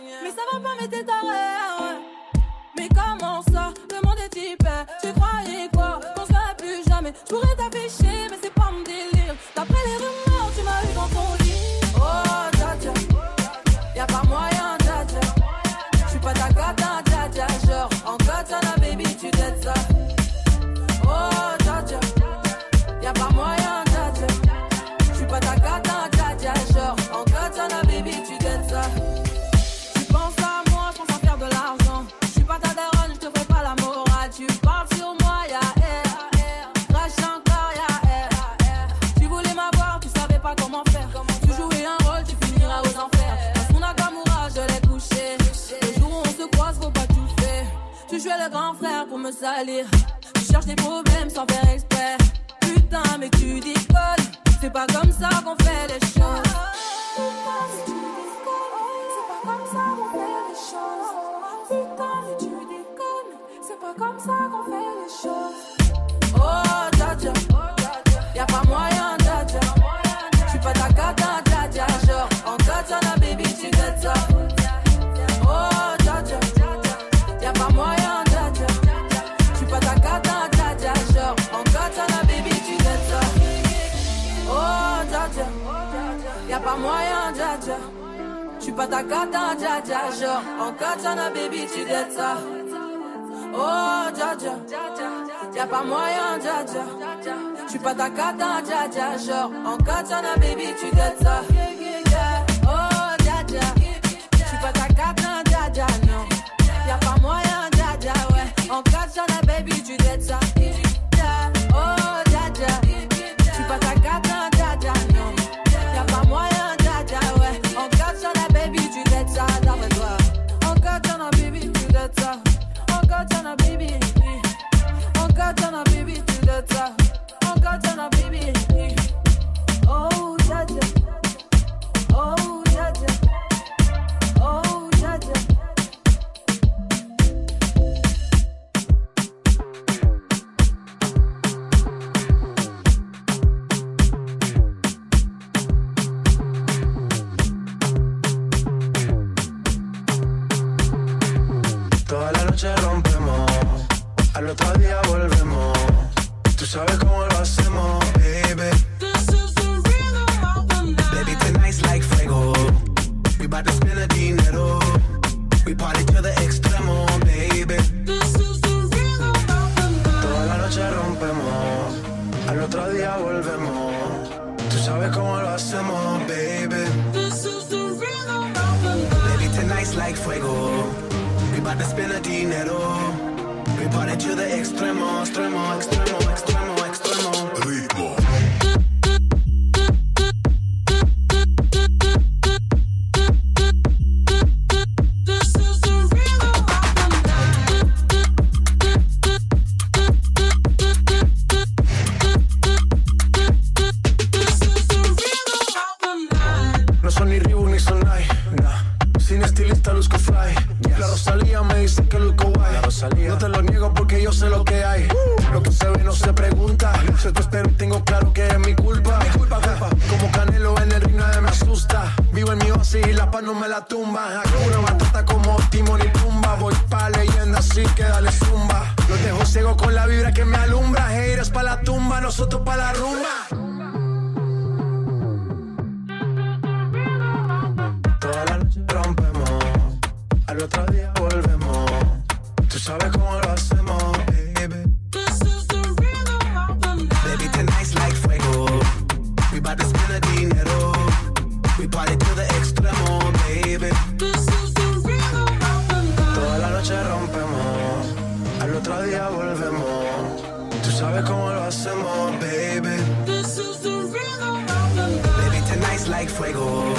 Mais ça va pas, mais t'es taré. Mais comment ça salir. Tu cherches des problèmes sans faire exprès. Putain, mais tu déconnes. C'est pas comme ça qu'on fait les choses. Putain, mais tu déconnes. C'est pas comme ça qu'on fait les choses. Putain, mais tu déconnes. C'est pas comme ça J'suis pas ta cata, dja dja. Genre, en katana, baby, tu t'aides ça. Oh, dja dja. Y'a pas moyen, dja dja. J'suis pas ta cata, dja dja. Genre, en katana, baby, tu t'aides ça. Oh, dja dja. J'suis pas ta cata, dja dja, like fuego. We bout to spend the dinero. We party to the extremo, extremo, extremo, extremo, extremo. Ritmo. Lo que se ve no se pregunta. Se y tengo claro que es mi culpa. Mi culpa, culpa. Como Canelo en el ring nadie me asusta. Vivo en mi oasis y la paz no me la tumba. Hakuna Matata como Timon y Pumba. Voy pa' leyenda así que dale zumba. Los dejo ciego con la vibra que me alumbra. Haters pa' la tumba, nosotros pa' la rumba. Toda la noche rompemos, al otro día volvemos. Tú sabes cómo We party to the extremo, baby. Toda la noche rompemos, al otro día volvemos. Tú sabes cómo lo hacemos, baby. Baby, tonight's like fuego.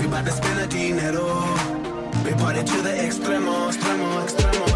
We bout to spend the dinero. We party to the extremo, extremo, extremo.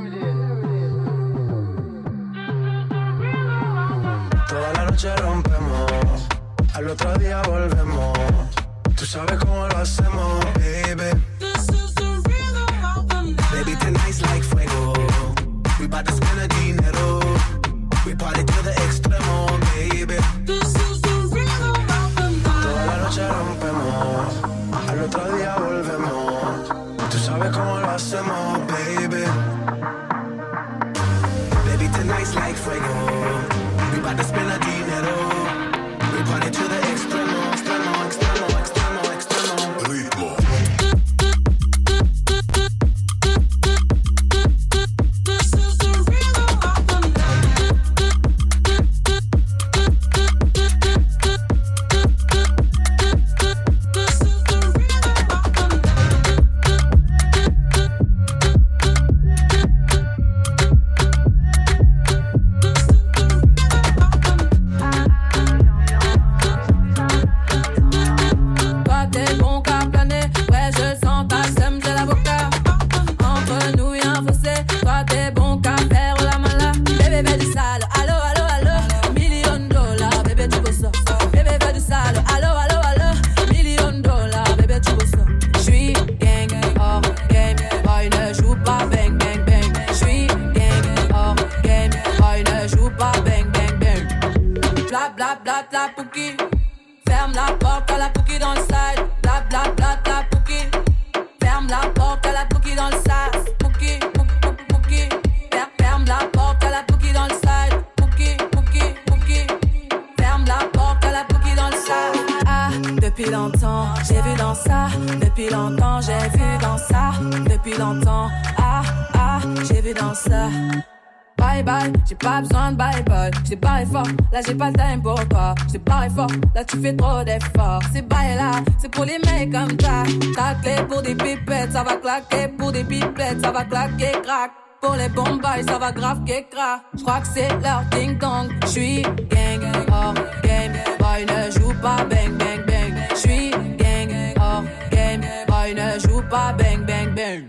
J'ai pas besoin de bye bye. J'ai barré fort, là j'ai pas le time pour toi. J'ai barré fort, là tu fais trop d'efforts. C'est bye là, c'est pour les mecs comme ça. Ta clé pour des pipettes, ça va claquer. Pour des pipettes, ça va claquer, crack. Pour les bombes, ça va grave qu'écra. J'crois que c'est leur ding dong. J'suis gang, hors game. Boy ne joue pas bang bang bang. J'suis gang, hors game. Boy ne joue pas bang bang bang.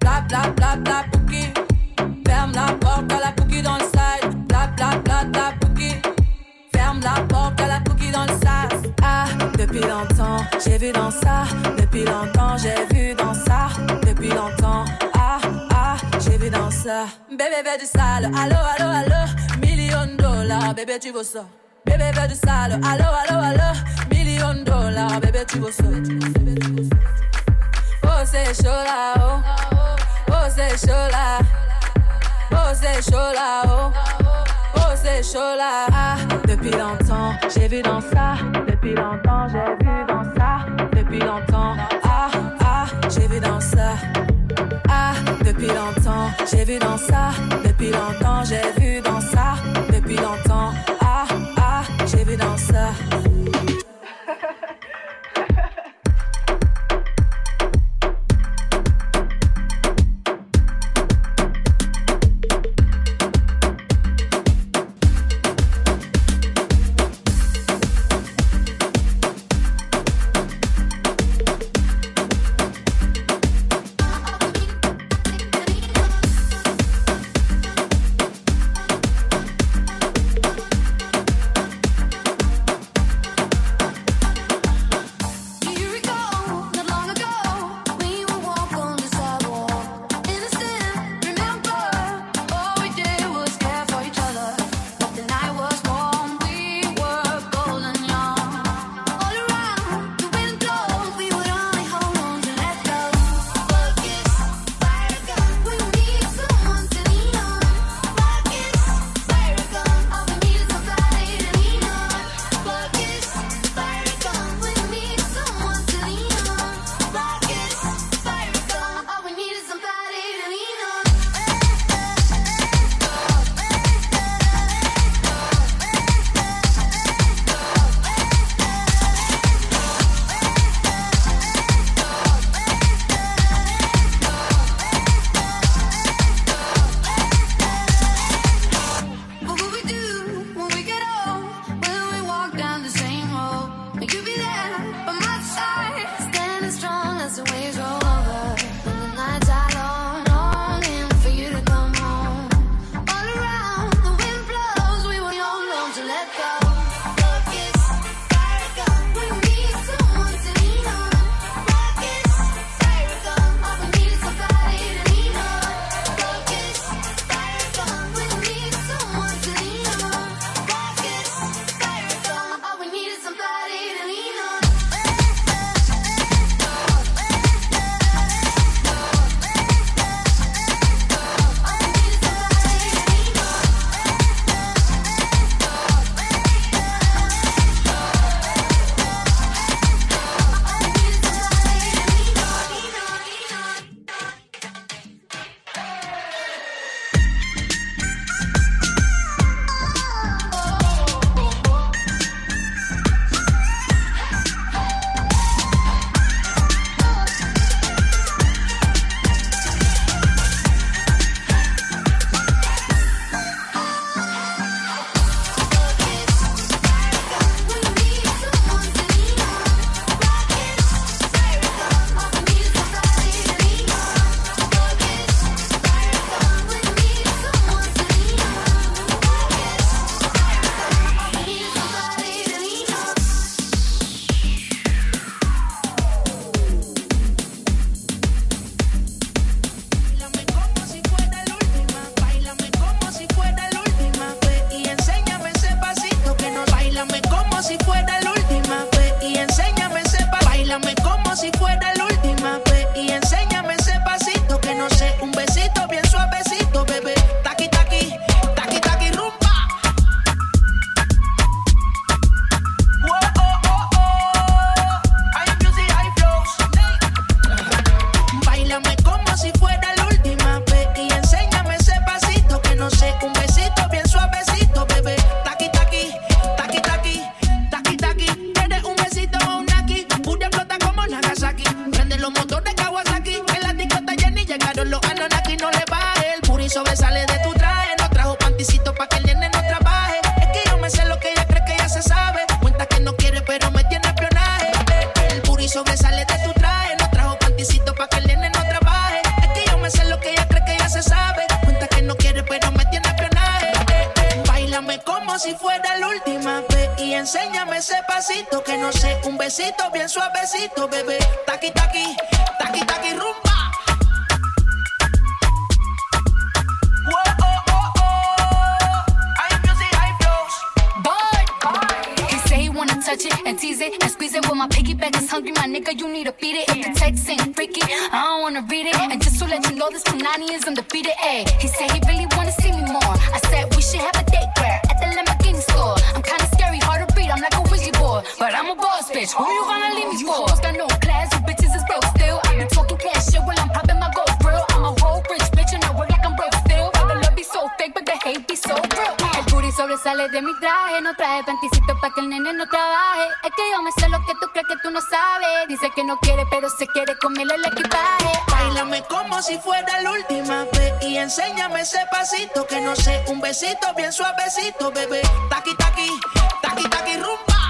Bla bla bla bla pouki. Ferme la la porte à la cookie dans le sas. Ah, depuis longtemps, j'ai vu dans ça. Depuis longtemps, j'ai vu dans ça. Depuis longtemps, ah, ah, j'ai vu dans ça. Bébé, fais du sale. Allo, allo, allo. Million de dollars, bébé, tu veux ça. Bébé, fais du sale. Allo, allo, allo. Million de dollars, bébé, tu veux ça. Oh, c'est chaud là, oh. Oh, c'est chaud là. Oh, c'est chaud là, oh. Depuis longtemps, j'ai vu dans ça. Depuis longtemps, j'ai vu dans ça. Depuis longtemps, ah, ah, j'ai vu dans ça. Ah, depuis longtemps, j'ai vu dans ça. Depuis longtemps, j'ai vu dans ça. pasito, bebé. Taqui, taqui, taqui, taqui, rumba. touch it and tease it and squeeze it. but my piggyback is hungry, my nigga, you need to beat it. If the text ain't freaky, I don't wanna read it. And just to let you know, this Punani is undefeated. Ayy, he said he really cash shit I'm popping my. I'm a whole bitch and I El booty sobresale de mi traje, no traje panticito pa' que el nene no trabaje. Es que yo me sé lo que tú crees que tú no sabes. Dice que no quiere, pero se quiere comerle el equipaje. Bailame como si fuera la última vez y enséñame ese pasito que no sé, un besito bien suavecito, bebé. Taqui taqui, taqui taqui rumba.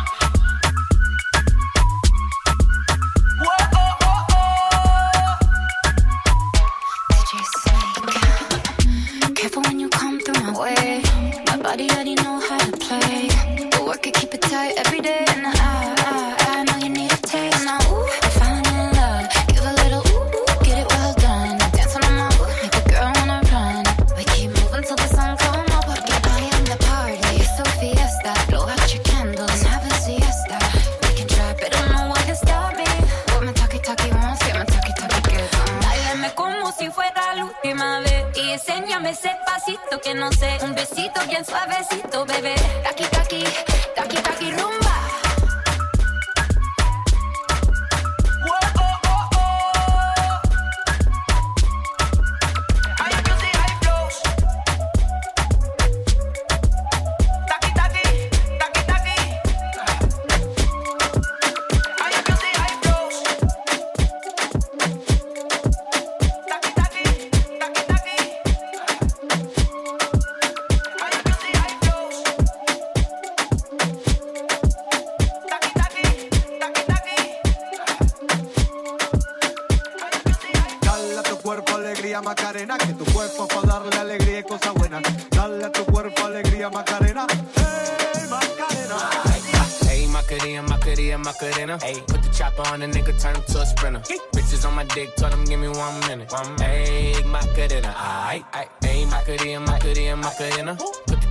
him, I could hit Put the chopper on the nigga, turn him to a sprinter. Ay. Bitches on my dick, told him give me one minute. One minute. Ayy, my could hit him. Ayy, my I could hit.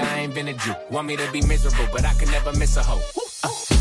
I ain't been a Jew. Want me to be miserable, but I can never miss a hoe. Uh.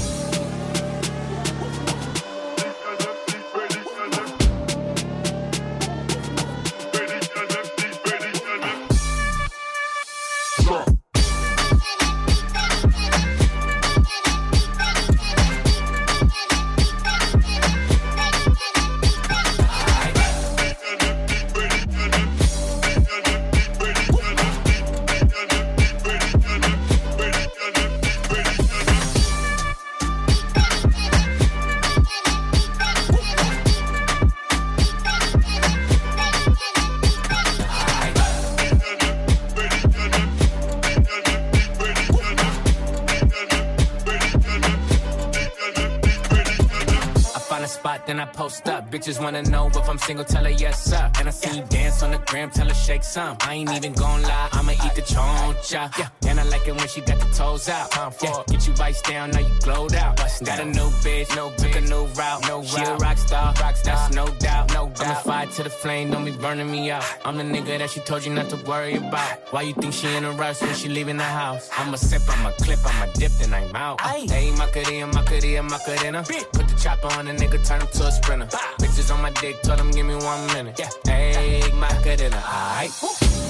Single, tell her yes, sir. And I see you dance on the gram, tell her shake some. I ain't even gon' lie, I'ma eat the choncha. Yeah, and I like it when she got the toes out. Yeah, get you vice down, now you glowed out. Got a new bitch, no took a new route. No she a rock star, rock star, that's no doubt, no doubt. I'm a fire to the flame, don't be burning me out. I'm the nigga that she told you not to worry about. Why you think she in a rush when she leaving the house? I'm a sip, I'm a clip, I'm a dip, then I'm out. Hey, Macarena, Macarena, Macarena. Put the chopper on the nigga, turn him to a sprinter. Bitches on my dick, told him give me one minute. Yeah, hey, Macarena, aight.